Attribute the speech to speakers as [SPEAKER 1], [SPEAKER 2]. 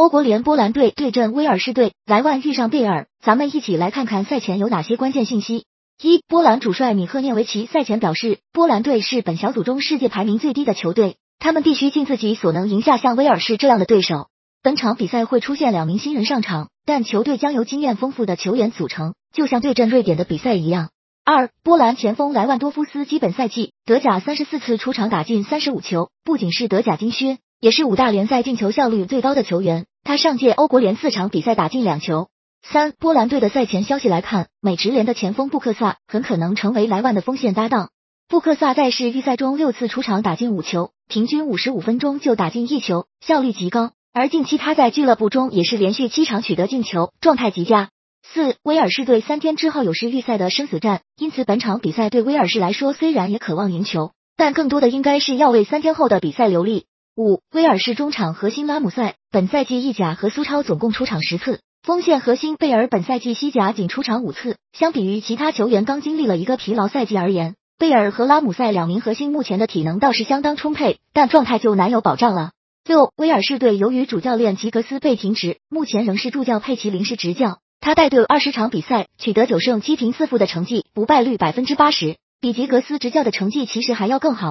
[SPEAKER 1] 欧国联波兰队对阵威尔士队，莱万遇上贝尔，咱们一起来看看赛前有哪些关键信息。一、波兰主帅米赫涅维奇赛前表示，波兰队是本小组中世界排名最低的球队，他们必须尽自己所能赢下像威尔士这样的对手。本场比赛会出现两名新人上场，但球队将由经验丰富的球员组成，就像对阵瑞典的比赛一样。二、波兰前锋莱万多夫斯基本赛季德甲三十四次出场打进三十五球，不仅是德甲金靴，也是五大联赛进球效率最高的球员。他上届欧国联四场比赛打进两球。三、波兰队的赛前消息来看，美职联的前锋布克萨很可能成为莱万的锋线搭档。布克萨在世预赛中六次出场打进五球，平均五十五分钟就打进一球，效率极高。而近期他在俱乐部中也是连续七场取得进球，状态极佳。四威尔士队三天之后有世预赛的生死战，因此本场比赛对威尔士来说虽然也渴望赢球，但更多的应该是要为三天后的比赛留力。五威尔士中场核心拉姆塞本赛季意甲和苏超总共出场十次，锋线核心贝尔本赛季西甲仅出场五次。相比于其他球员刚经历了一个疲劳赛季而言，贝尔和拉姆塞两名核心目前的体能倒是相当充沛，但状态就难有保障了。六，威尔士队由于主教练吉格斯被停职，目前仍是助教佩奇临时执教。他带队二十场比赛，取得九胜七平四负的成绩，不败率百分之八十，比吉格斯执教的成绩其实还要更好。